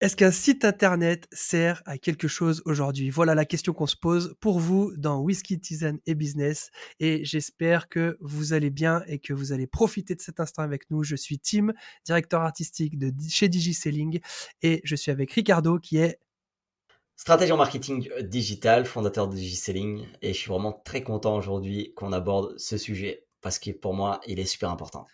Est-ce qu'un site internet sert à quelque chose aujourd'hui? Voilà la question qu'on se pose pour vous dans Whisky, Tisane et Business. Et j'espère que vous allez bien et que vous allez profiter de cet instant avec nous. Je suis Tim, directeur artistique chez DigiSelling et je suis avec Ricardo qui est Stratégie en marketing digital, fondateur de DigiSelling. Et je suis vraiment très content aujourd'hui qu'on aborde ce sujet parce que pour moi, il est super important.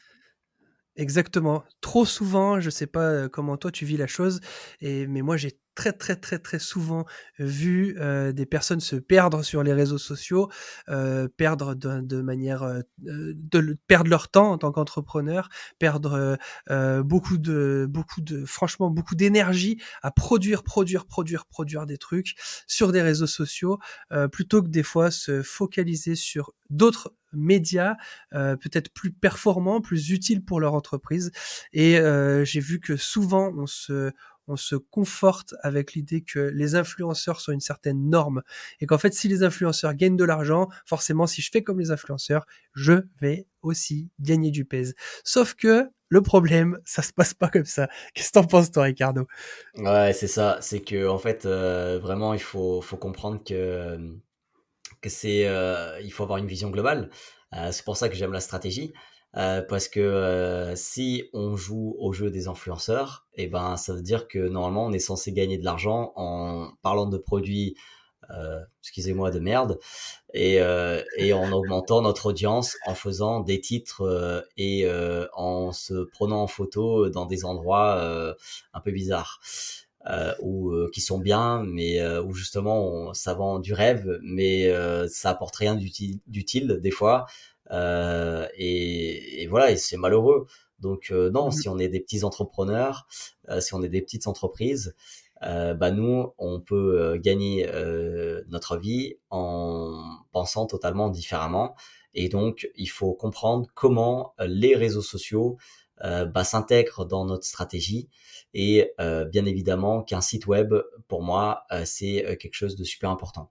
Exactement. Trop souvent, je sais pas comment toi tu vis la chose, mais moi j'ai très très très très souvent vu des personnes se perdre sur les réseaux sociaux, perdre de, manière perdre leur temps en tant qu'entrepreneur, perdre beaucoup de beaucoup de franchement beaucoup d'énergie à produire produire produire produire des trucs sur des réseaux sociaux plutôt que des fois se focaliser sur d'autres médias euh, peut-être plus performants, plus utiles pour leur entreprise. Et euh, j'ai vu que souvent on se on se conforte avec l'idée que les influenceurs sont une certaine norme et qu'en fait si les influenceurs gagnent de l'argent, forcément si je fais comme les influenceurs, je vais aussi gagner du pèse. Sauf que le problème, ça se passe pas comme ça. Qu'est-ce que t'en penses toi Ricardo? Ouais, c'est ça, c'est que en fait euh, vraiment il faut faut comprendre que que c'est euh, il faut avoir une vision globale. Euh, c'est pour ça que j'aime la stratégie. Euh, parce que si on joue au jeu des influenceurs, et eh ben ça veut dire que normalement on est censé gagner de l'argent en parlant de produits, excusez-moi, de merde, et, et en augmentant notre audience, en faisant des titres et en se prenant en photo dans des endroits un peu bizarres euh, ou euh, qui sont bien, mais euh, où justement ça vend du rêve, mais euh, ça apporte rien d'utile des fois. Et, et, voilà, et c'est malheureux. Donc non, mmh si on est des petits entrepreneurs, si on est des petites entreprises, bah nous, on peut gagner notre vie en pensant totalement différemment. Et donc, il faut comprendre comment les réseaux sociaux euh, bah, s'intègrent dans notre stratégie. Et euh, bien évidemment qu'un site web pour moi euh, c'est quelque chose de super important.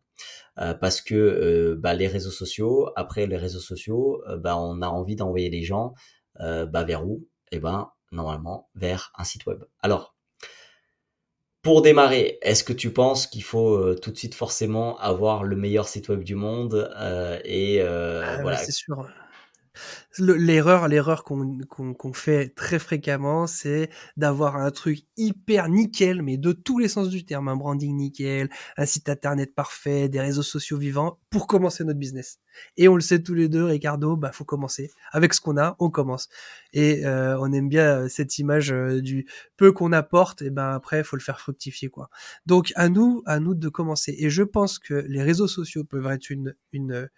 Parce que bah, les réseaux sociaux après les réseaux sociaux bah, on a envie d'envoyer les gens bah, vers où? Et eh ben normalement vers un site web. Alors pour démarrer, est-ce que tu penses qu'il faut tout de suite forcément avoir le meilleur site web du monde et ah voilà. C'est sûr. L'erreur, l'erreur qu'on qu'on fait très fréquemment, c'est d'avoir un truc hyper nickel, mais de tous les sens du terme, un branding nickel, un site internet parfait, des réseaux sociaux vivants pour commencer notre business. Et on le sait tous les deux, Ricardo, bah faut commencer avec ce qu'on a, on commence. Et euh, on aime bien euh, cette image euh, du peu qu'on apporte, et ben après faut le faire fructifier quoi. Donc à nous, à nous de commencer. Et je pense que les réseaux sociaux peuvent être une une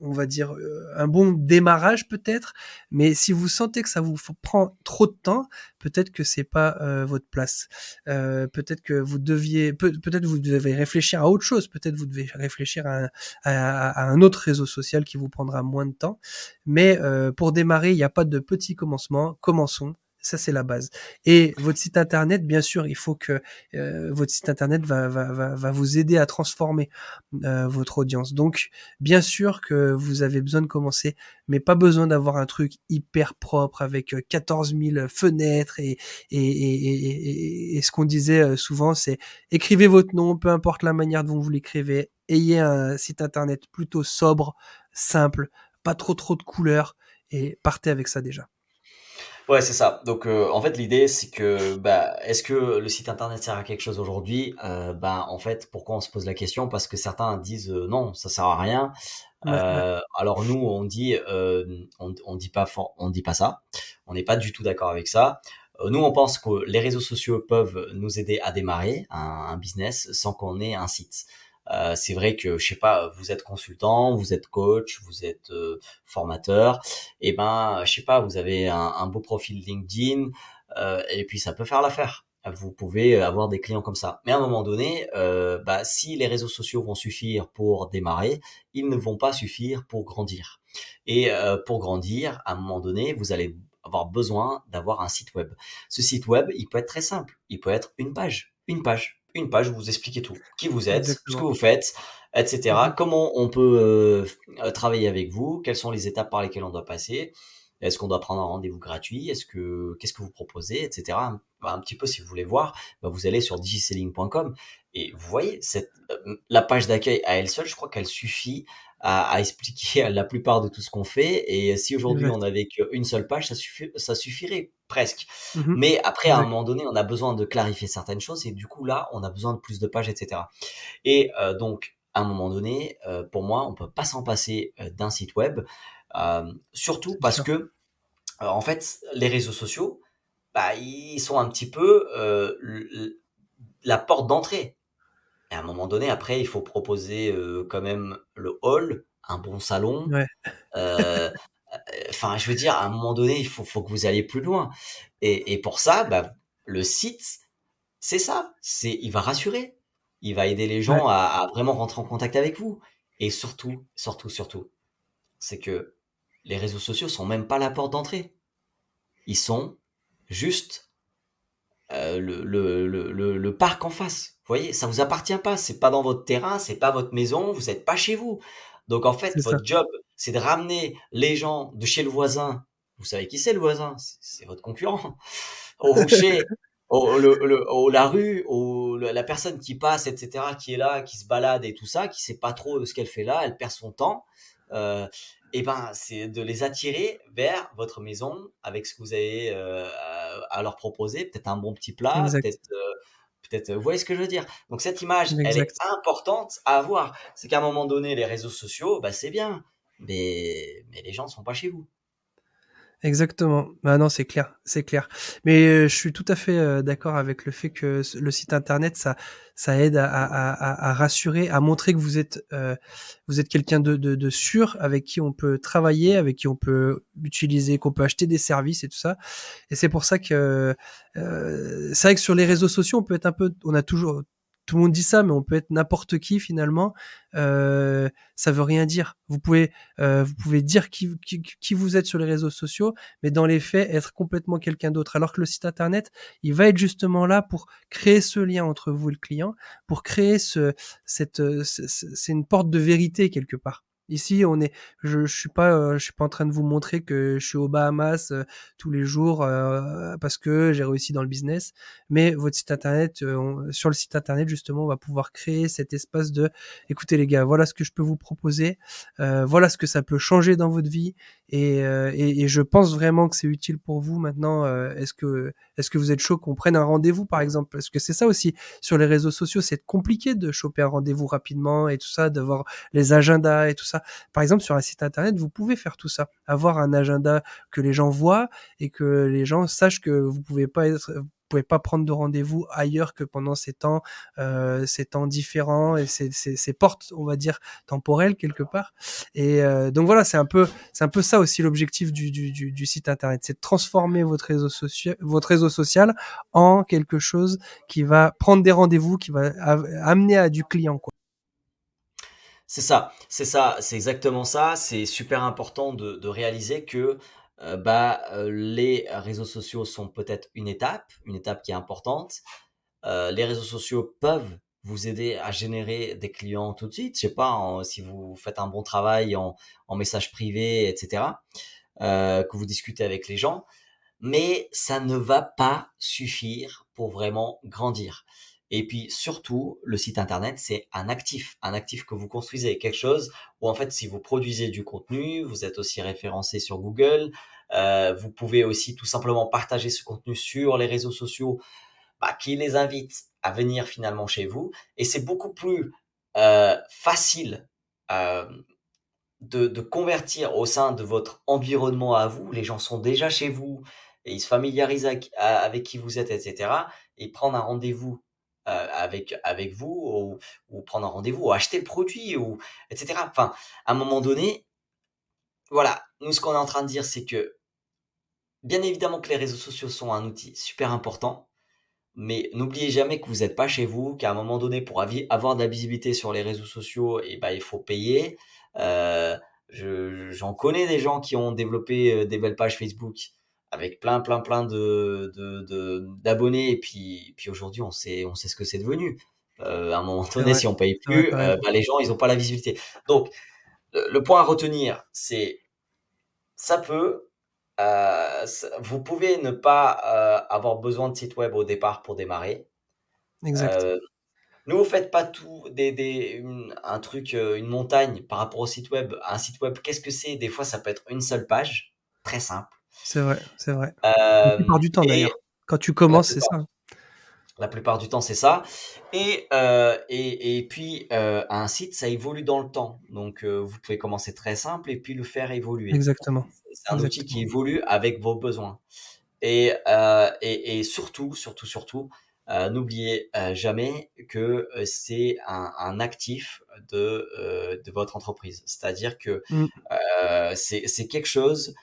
on va dire euh, un bon démarrage peut-être, mais si vous sentez que ça vous prend trop de temps, peut-être que c'est pas euh, votre place. peut-être que vous deviez, peut-être vous devez réfléchir à autre chose. Peut-être vous devez réfléchir à un, autre réseau social qui vous prendra moins de temps. Mais pour démarrer, il n'y a pas de petit commencement. Commençons ça, c'est la base. Et votre site internet, bien sûr, il faut que euh, votre site internet va, vous aider à transformer euh, votre audience. Donc, bien sûr que vous avez besoin de commencer, mais pas besoin d'avoir un truc hyper propre avec 14 euh, 000 fenêtres et, et ce qu'on disait souvent, c'est écrivez votre nom, peu importe la manière dont vous l'écrivez, ayez un site internet plutôt sobre, simple, pas trop trop de couleurs et partez avec ça déjà. Ouais, c'est ça. Donc, euh, en fait, l'idée, c'est que, bah, est-ce que le site internet sert à quelque chose aujourd'hui? Euh, Bah, en fait, pourquoi on se pose la question? Parce que certains disent euh, non, ça sert à rien. Euh, alors nous, on dit, on, on dit pas, on dit pas ça. On n'est pas du tout d'accord avec ça. Nous, on pense que les réseaux sociaux peuvent nous aider à démarrer un, un business sans qu'on ait un site. Euh, c'est vrai que je sais pas, vous êtes consultant, vous êtes coach, vous êtes euh, formateur, et ben je sais pas, vous avez un, beau profil LinkedIn euh, et puis ça peut faire l'affaire. Vous pouvez avoir des clients comme ça. Mais à un moment donné, bah, si les réseaux sociaux vont suffire pour démarrer, ils ne vont pas suffire pour grandir. Et pour grandir, à un moment donné, vous allez avoir besoin d'avoir un site web. Ce site web, il peut être très simple. Il peut être une page. Une page une page où vous expliquez tout. Qui vous êtes, ce que vous faites, etc. Mhm. Comment on peut euh, euh, travailler avec vous, quelles sont les étapes par lesquelles on doit passer? Est-ce qu'on doit prendre un rendez-vous gratuit? Est-ce que qu'est-ce que vous proposez, etc. Bah, un petit peu si vous voulez voir, bah, vous allez sur digiselling.com et vous voyez cette euh, la page d'accueil à elle seule, je crois qu'elle suffit à, à, expliquer la plupart de tout ce qu'on fait. Et si aujourd'hui on n'avait qu'une seule page, ça, suffit, ça suffirait presque. Mmh Mais après, à un moment donné, on a besoin de clarifier certaines choses et du coup là, on a besoin de plus de pages, etc. Et euh, donc, à un moment donné, euh, pour moi, on peut pas s'en passer euh, d'un site web, surtout parce que, en fait, les réseaux sociaux, bah, ils sont un petit peu la porte d'entrée. Et à un moment donné, après, il faut proposer quand même le hall, un bon salon. Enfin, je veux dire, à un moment donné, il faut, faut que vous alliez plus loin. Et, et pour ça, bah, le site, c'est ça. C'est, il va rassurer il va aider les gens à, vraiment rentrer en contact avec vous. Et surtout, surtout, surtout, c'est que les réseaux sociaux sont même pas la porte d'entrée. Ils sont juste euh, le, le, le, le, parc en face. Vous voyez, ça vous appartient pas. C'est pas dans votre terrain, c'est pas votre maison, vous n'êtes pas chez vous. Donc en fait, votre job, c'est de ramener les gens de chez le voisin. Vous savez qui c'est le voisin? C'est votre concurrent. Au rocher, au, la rue, au, la personne qui passe, etc., qui est là, qui se balade et tout ça, qui sait pas trop ce qu'elle fait là, elle perd son temps. Euh, et ben, c'est de les attirer vers votre maison avec ce que vous avez euh, à leur proposer, peut-être un bon petit plat, peut-être. Euh, peut-être, vous voyez ce que je veux dire? Donc cette image, elle est importante à avoir. C'est qu'à un moment donné, les réseaux sociaux, bah, c'est bien, mais, mais les gens ne sont pas chez vous. Exactement. Ah non, c'est clair, c'est clair. Mais euh, je suis tout à fait euh, d'accord avec le fait que le site internet, ça, ça aide à, à, à, rassurer, à montrer que vous êtes, euh, vous êtes quelqu'un de, de, de, sûr, avec qui on peut travailler, avec qui on peut utiliser, qu'on peut acheter des services et tout ça. Et c'est pour ça que c'est vrai que sur les réseaux sociaux, on peut être un peu, on a toujours tout le monde dit ça, mais on peut être n'importe qui finalement. Euh, ça veut rien dire. Vous pouvez, euh, vous pouvez dire qui, qui, vous êtes sur les réseaux sociaux, mais dans les faits, être complètement quelqu'un d'autre. Alors que le site internet, il va être justement là pour créer ce lien entre vous et le client, pour créer ce, cette, c'est une porte de vérité quelque part. Ici, on est, je, je suis pas, euh, je suis pas en train de vous montrer que je suis aux Bahamas euh, tous les jours euh, parce que j'ai réussi dans le business. Mais votre site internet, sur le site internet justement, on va pouvoir créer cet espace de, écoutez les gars, voilà ce que je peux vous proposer, voilà ce que ça peut changer dans votre vie, et, et, et je pense vraiment que c'est utile pour vous maintenant. est-ce que, est-ce que vous êtes chaud qu'on prenne un rendez-vous par exemple? Parce que c'est ça aussi sur les réseaux sociaux, c'est compliqué de choper un rendez-vous rapidement et tout ça, d'avoir les agendas et tout ça. Par exemple, sur un site internet, vous pouvez faire tout ça, avoir un agenda que les gens voient et que les gens sachent que vous pouvez pas être pouvez pas prendre de rendez-vous ailleurs que pendant ces temps, euh, ces temps différents et ces, portes, on va dire, temporelles quelque part. Et euh, donc voilà, c'est un peu, c'est un peu ça aussi l'objectif du, du, site internet, c'est de transformer votre réseau social, votre réseau social en quelque chose qui va prendre des rendez-vous, qui va amener à du client, quoi. C'est ça, c'est ça, c'est exactement ça. C'est super important de, réaliser que euh, bah, euh, les réseaux sociaux sont peut-être une étape, une étape qui est importante. Euh, les réseaux sociaux peuvent vous aider à générer des clients tout de suite. Je sais pas si vous faites un bon travail en, en message privé, etc. Que vous discutez avec les gens, mais ça ne va pas suffire pour vraiment grandir. Et puis surtout, le site internet, c'est un actif, un actif que vous construisez, quelque chose où en fait, si vous produisez du contenu, vous êtes aussi référencé sur Google, euh, vous pouvez aussi tout simplement partager ce contenu sur les réseaux sociaux bah, qui les invitent à venir finalement chez vous. Et c'est beaucoup plus euh, facile euh, de, convertir au sein de votre environnement à vous. Les gens sont déjà chez vous et ils se familiarisent avec, avec qui vous êtes, etc. Et prendre un rendez-vous euh, avec avec vous ou, prendre un rendez-vous ou acheter le produit ou etc. Enfin, à un moment donné, voilà, nous ce qu'on est en train de dire, c'est que bien évidemment que les réseaux sociaux sont un outil super important, mais n'oubliez jamais que vous n'êtes pas chez vous, qu'à un moment donné, pour avoir de la visibilité sur les réseaux sociaux, et eh ben, il faut payer. Euh, J'en connais des gens qui ont développé euh, des belles pages Facebook avec plein, plein, plein de d'abonnés. De, et puis, puis aujourd'hui, on sait, on sait ce que c'est devenu. Euh, à un moment donné, si on paye plus, euh, bah, les gens, ils n'ont pas la visibilité. Donc, le, point à retenir, c'est ça peut euh, vous pouvez ne pas euh, avoir besoin de site web au départ pour démarrer. Exact. Euh, ne vous faites pas tout des, des un truc, une montagne par rapport au site web. Un site web, qu'est-ce que c'est? Des fois, ça peut être une seule page, très simple. C'est vrai, c'est vrai. la plupart du temps d'ailleurs. Quand tu commences, c'est ça. La plupart du temps, c'est ça. Et, euh, et, et, puis, euh, un site, ça évolue dans le temps. Donc, euh, vous pouvez commencer très simple et puis le faire évoluer. Exactement. C'est un outil qui évolue avec vos besoins. Et, euh, et, et, surtout, surtout, surtout, euh, n'oubliez jamais que c'est un, un, actif de, de votre entreprise. C'est-à-dire que mm. c'est quelque chose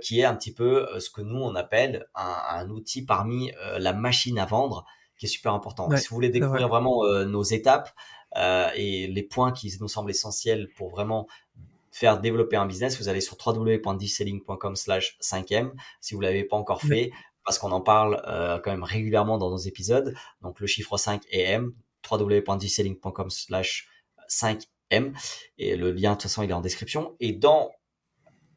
qui est un petit peu ce que nous, on appelle un, un outil parmi la machine à vendre qui est super important. si vous voulez découvrir vraiment euh, nos étapes euh, et les points qui nous semblent essentiels pour vraiment faire développer un business, vous allez sur www.diselling.com slash 5M si vous l'avez pas encore fait, parce qu'on en parle euh, quand même régulièrement dans nos épisodes. Donc le chiffre 5 et M, www.diselling.com slash 5M. Et le lien, de toute façon, il est en description. Et dans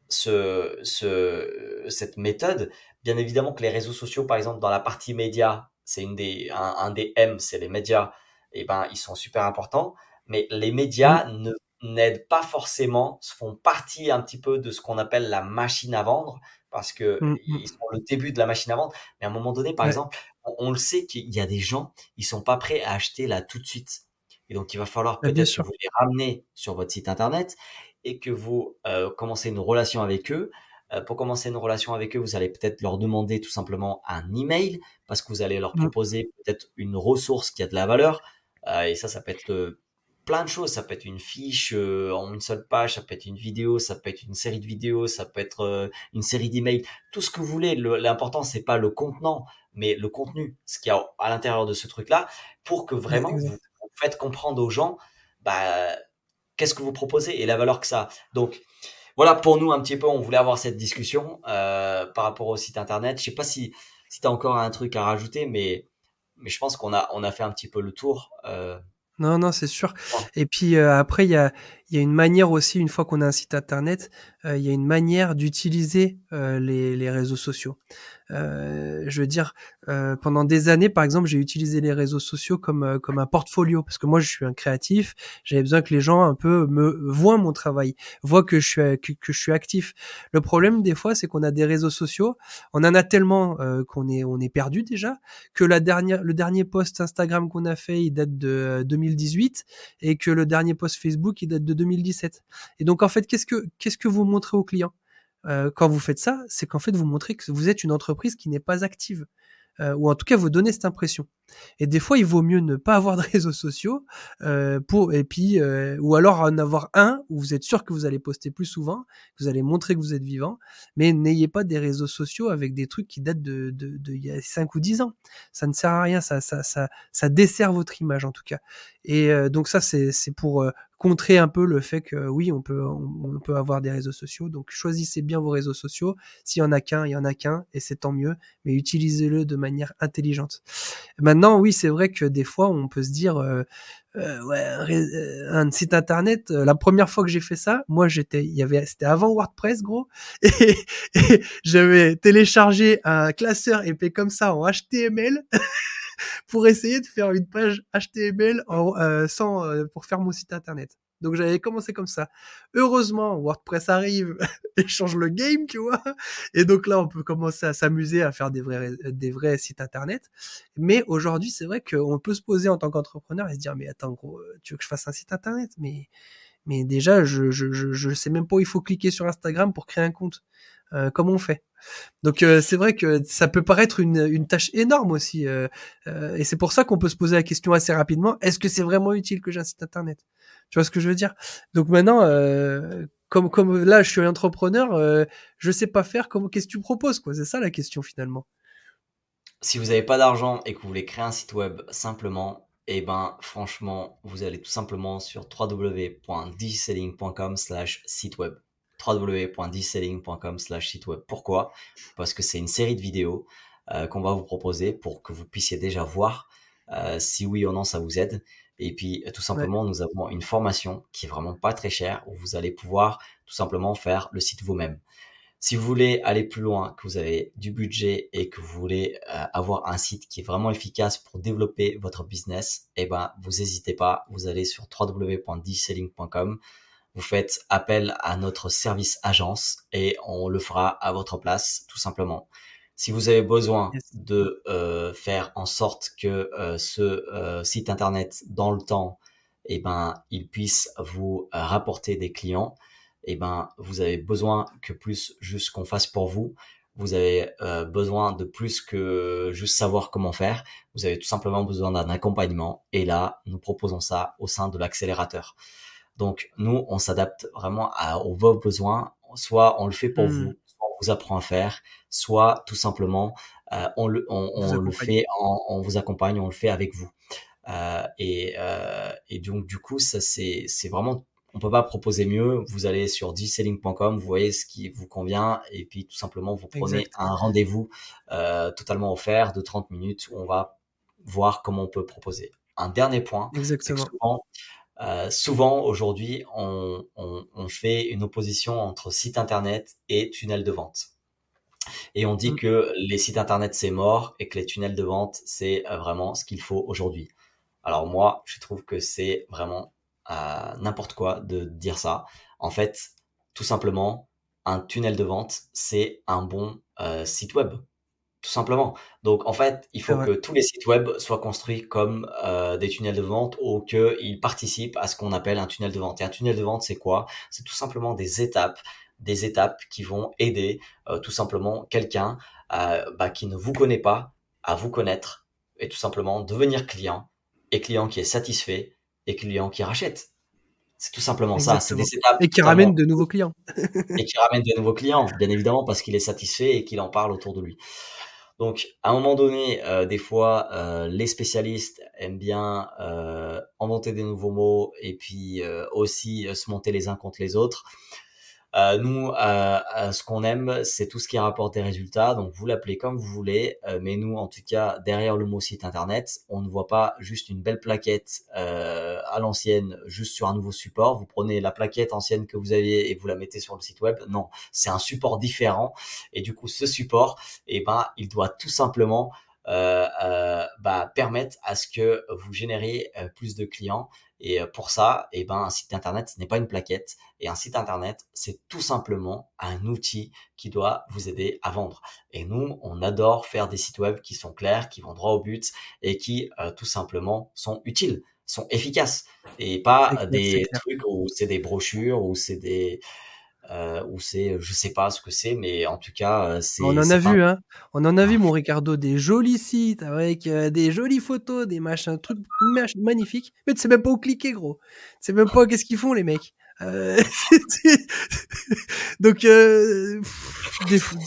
ce, ce, cette méthode, bien évidemment que les réseaux sociaux, par exemple, dans la partie média, c'est une des, un, des M, c'est les médias, et eh ben ils sont super importants, mais les médias mmh. ne n'aident pas forcément, font partie un petit peu de ce qu'on appelle la machine à vendre, parce que mmh, mmh. ils sont le début de la machine à vendre. Mais à un moment donné, par exemple, on, le sait qu'il y a des gens, ils sont pas prêts à acheter là tout de suite. Et donc, il va falloir peut-être que vous les ramener sur votre site internet et que vous euh, commencez une relation avec eux. Euh, pour commencer une relation avec eux, vous allez peut-être leur demander tout simplement un email parce que vous allez leur proposer peut-être une ressource qui a de la valeur. Euh, et ça, ça peut être plein de choses. Ça peut être une fiche en une seule page, ça peut être une vidéo, ça peut être une série de vidéos, ça peut être une série d'emails, tout ce que vous voulez. L'important, c'est pas le contenant, mais le contenu, ce qu'il y a à l'intérieur de ce truc-là, pour que vraiment vous, vous faites comprendre aux gens, bah, qu'est-ce que vous proposez et la valeur que ça a. Donc, voilà, pour nous, un petit peu, on voulait avoir cette discussion euh, par rapport au site internet. Je sais pas si, si tu as encore un truc à rajouter, mais, mais je pense qu'on a, on a fait un petit peu le tour. Euh. Non, non, c'est sûr. Et puis euh, après, il y a, y a une manière aussi, une fois qu'on a un site internet, il y a une manière d'utiliser les, les réseaux sociaux. Euh, je veux dire, euh, pendant des années, par exemple, j'ai utilisé les réseaux sociaux comme euh, comme un portfolio parce que moi, je suis un créatif. J'avais besoin que les gens un peu me voient mon travail, voient que je suis que, je suis actif. Le problème des fois, c'est qu'on a des réseaux sociaux, on en a tellement qu'on est on est perdu déjà que la dernière le dernier post Instagram qu'on a fait, il date de 2018 et que le dernier post Facebook, il date de 2017. Et donc en fait, qu'est-ce que qu'est-ce que vous montrez aux clients? Euh, quand vous faites ça, c'est qu'en fait vous montrez que vous êtes une entreprise qui n'est pas active. Euh, ou en tout cas vous donnez cette impression. Et des fois, il vaut mieux ne pas avoir de réseaux sociaux euh, pour et puis ou alors en avoir un où vous êtes sûr que vous allez poster plus souvent, que vous allez montrer que vous êtes vivant, mais n'ayez pas des réseaux sociaux avec des trucs qui datent de de, il y a 5 ou 10 ans. Ça ne sert à rien, ça ça ça ça dessert votre image en tout cas. Et donc ça c'est pour contrer un peu le fait que oui, on peut on, peut avoir des réseaux sociaux. Donc choisissez bien vos réseaux sociaux. S'il y en a qu'un, il y en a qu'un et c'est tant mieux, mais utilisez-le de manière intelligente. Maintenant, oui, c'est vrai que des fois on peut se dire euh, euh ouais, un, site internet. Euh, la première fois que j'ai fait ça, moi j'étais, il y avait, c'était avant WordPress gros, et, et j'avais téléchargé un classeur épais comme ça en HTML. pour essayer de faire une page HTML en, euh, sans, euh, pour faire mon site internet. Donc j'avais commencé comme ça. Heureusement, WordPress arrive et change le game, tu vois. Et donc là, on peut commencer à s'amuser à faire des vrais, des vrais sites internet. Mais aujourd'hui, c'est vrai qu'on peut se poser en tant qu'entrepreneur et se dire, mais attends, gros, tu veux que je fasse un site internet? Mais, mais déjà, je, je, je, je sais même pas où il faut cliquer sur Instagram pour créer un compte. Euh, comment on fait Donc euh, c'est vrai que ça peut paraître une, une tâche énorme aussi, euh, et c'est pour ça qu'on peut se poser la question assez rapidement est-ce que c'est vraiment utile que j'ai un site internet? Tu vois ce que je veux dire? Donc maintenant, comme comme là, je suis entrepreneur, je sais pas faire. Comment Qu'est-ce que tu proposes quoi? C'est ça la question finalement. Si vous n'avez pas d'argent et que vous voulez créer un site web simplement, eh ben franchement, vous allez tout simplement sur www.digiselling.com/site web www.dselling.com slash site web. Pourquoi? Parce que c'est une série de vidéos euh, qu'on va vous proposer pour que vous puissiez déjà voir euh, si oui ou non ça vous aide. Et puis tout simplement, nous avons une formation qui est vraiment pas très chère où vous allez pouvoir tout simplement faire le site vous-même. Si vous voulez aller plus loin, que vous avez du budget et que vous voulez euh, avoir un site qui est vraiment efficace pour développer votre business, eh ben, vous n'hésitez pas, vous allez sur www.digiselling.com, vous faites appel à notre service agence et on le fera à votre place, tout simplement. Si vous avez besoin de euh, faire en sorte que euh, ce site internet dans le temps, eh ben, il puisse vous rapporter des clients, eh ben, vous avez besoin que plus juste qu'on fasse pour vous. Vous avez euh, besoin de plus que juste savoir comment faire. Vous avez tout simplement besoin d'un accompagnement. Et là, nous proposons ça au sein de l'accélérateur. Donc, nous, on s'adapte vraiment à, aux vos besoins. Soit on le fait pour hmm. vous, soit on vous apprend à faire, soit tout simplement euh, on le, on, on le fait, on vous accompagne, on le fait avec vous. Euh, et, euh, et donc du coup, ça c'est c'est vraiment on peut pas proposer mieux. Vous allez sur dselling.com, vous voyez ce qui vous convient et puis tout simplement vous prenez un rendez-vous euh, totalement offert de 30 minutes où on va voir comment on peut proposer. Un dernier point, Exactement. Souvent, euh, souvent aujourd'hui on, on, on, fait une opposition entre site internet et tunnel de vente. Et on dit mmh. que les sites internet c'est mort et que les tunnels de vente c'est euh, vraiment ce qu'il faut aujourd'hui. Alors moi, je trouve que c'est vraiment n'importe quoi de dire ça. En fait, tout simplement, un tunnel de vente, c'est un bon euh, site web. Tout simplement. Donc, en fait, il faut que tous les sites web soient construits comme euh, des tunnels de vente ou qu'ils participent à ce qu'on appelle un tunnel de vente. Et un tunnel de vente, c'est quoi? C'est tout simplement des étapes, des étapes qui vont aider euh, tout simplement quelqu'un bah, qui ne vous connaît pas à vous connaître et tout simplement devenir client et client qui est satisfait et clients qui rachètent. C'est tout simplement ça. C'est des étapes. Et qui ramènent de nouveaux clients. et qui ramènent de nouveaux clients, bien évidemment, parce qu'il est satisfait et qu'il en parle autour de lui. Donc, à un moment donné, euh, des fois, euh, les spécialistes aiment bien euh, inventer des nouveaux mots et puis aussi se monter les uns contre les autres. Euh, nous, euh, euh, ce qu'on aime, c'est tout ce qui rapporte des résultats. Donc, vous l'appelez comme vous voulez. mais nous, en tout cas, derrière le mot site internet, on ne voit pas juste une belle plaquette à l'ancienne, juste sur un nouveau support. Vous prenez la plaquette ancienne que vous aviez et vous la mettez sur le site web. Non, c'est un support différent. Et du coup, ce support, eh ben, il doit tout simplement bah, permettre à ce que vous génériez plus de clients et euh, pour ça, eh ben, un site internet, ce n'est pas une plaquette. Et un site internet, c'est tout simplement un outil qui doit vous aider à vendre. Et nous, on adore faire des sites web qui sont clairs, qui vont droit au but et qui euh, tout simplement sont utiles, sont efficaces. Et pas des trucs où c'est des brochures, où c'est des, euh, ou c'est je sais pas ce que c'est mais en tout cas euh, c'est on en a vu hein. On en a vu mon Ricardo des jolis sites avec euh, des jolies photos des machins trucs magnifiques. Mais tu sais même pas où cliquer gros. Tu sais même pas qu'est-ce qu'ils font les mecs euh... donc euh...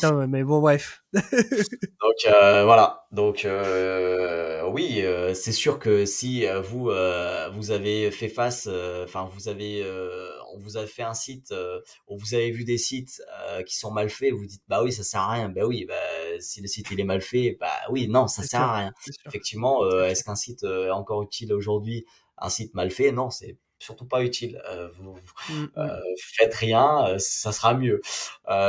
non, mais bon bref. Donc euh, voilà. Donc euh, oui c'est sûr que si vous vous avez fait face enfin vous avez on vous a fait un site où vous avez vu des sites qui sont mal faits vous dites bah oui ça sert à rien. Bah oui bah si le site il est mal fait bah oui non ça sert à rien. effectivement est-ce qu'un site est encore utile aujourd'hui un site mal fait? Non c'est surtout pas utile. Euh, vous. Euh, faites rien, euh, ça sera mieux.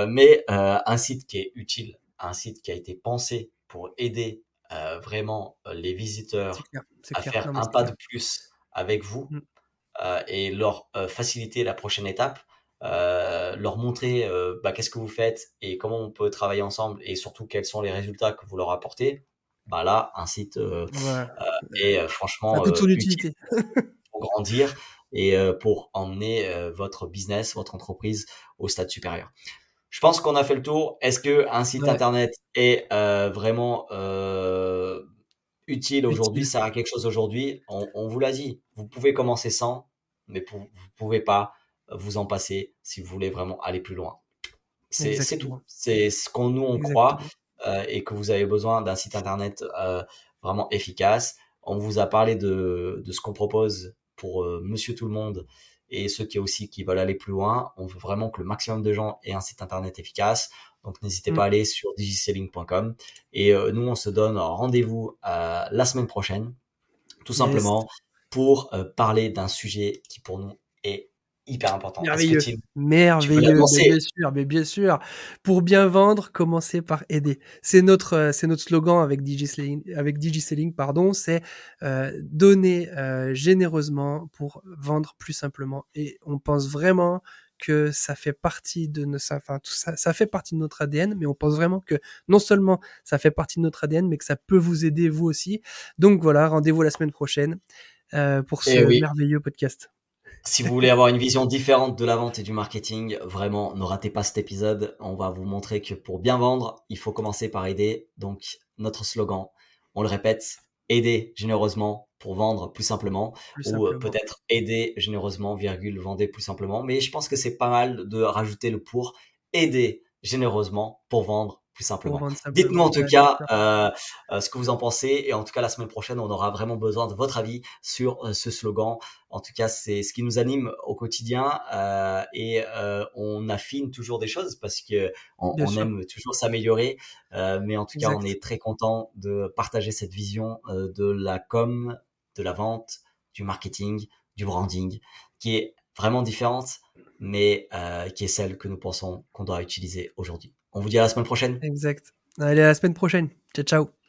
mais un site qui est utile, un site qui a été pensé pour aider vraiment les visiteurs à faire un pas de plus avec vous mmh. et leur faciliter la prochaine étape. leur montrer bah, qu'est-ce que vous faites et comment on peut travailler ensemble et surtout quels sont les résultats que vous leur apportez, bah là, un site est franchement pour grandir et euh, pour emmener euh, votre business, votre entreprise au stade supérieur. Je pense qu'on a fait le tour. Est-ce que un site internet est euh, vraiment euh, utile aujourd'hui, Ça a quelque chose aujourd'hui? On, on, vous l'a dit. Vous pouvez commencer sans, mais pour, vous pouvez pas vous en passer si vous voulez vraiment aller plus loin. C'est tout. C'est ce qu'on nous on croit euh, et que vous avez besoin d'un site internet euh, vraiment efficace. On vous a parlé de, de ce qu'on propose pour euh, Monsieur Tout le Monde et ceux qui aussi qui veulent aller plus loin. On veut vraiment que le maximum de gens aient un site internet efficace. Donc n'hésitez pas à mm. aller sur digiselling.com et euh, nous on se donne rendez-vous euh, la semaine prochaine, tout simplement pour parler d'un sujet qui pour nous est hyper important. Merveilleux, merveilleux, bien sûr, mais bien sûr. Pour bien vendre, commencez par aider. C'est notre, euh, c'est notre slogan avec DigiSelling, avec DigiSelling, pardon, c'est euh, donner euh, généreusement pour vendre plus simplement. Et on pense vraiment que ça fait partie de nos, enfin, tout ça, ça fait partie de notre ADN, mais on pense vraiment que non seulement ça fait partie de notre ADN, mais que ça peut vous aider vous aussi. Donc voilà, rendez-vous la semaine prochaine euh, pour eh ce merveilleux podcast. Si vous voulez avoir une vision différente de la vente et du marketing, vraiment, ne ratez pas cet épisode. On va vous montrer que pour bien vendre, il faut commencer par aider. Donc, notre slogan, on le répète, aider généreusement pour vendre plus simplement, ou euh, peut-être aider généreusement, virgule, vendez plus simplement. Mais je pense que c'est pas mal de rajouter le pour aider généreusement pour vendre simplement. Dites-moi en tout cas euh, euh, ce que vous en pensez et en tout cas la semaine prochaine on aura vraiment besoin de votre avis sur euh, ce slogan. En tout cas c'est ce qui nous anime au quotidien euh, et euh, on affine toujours des choses parce que on, on aime toujours s'améliorer. mais en tout cas on est très content de partager cette vision de la com, de la vente, du marketing, du branding qui est vraiment différente mais qui est celle que nous pensons qu'on doit utiliser aujourd'hui. On vous dit à la semaine prochaine. Exact. Allez, à la semaine prochaine. Ciao, ciao.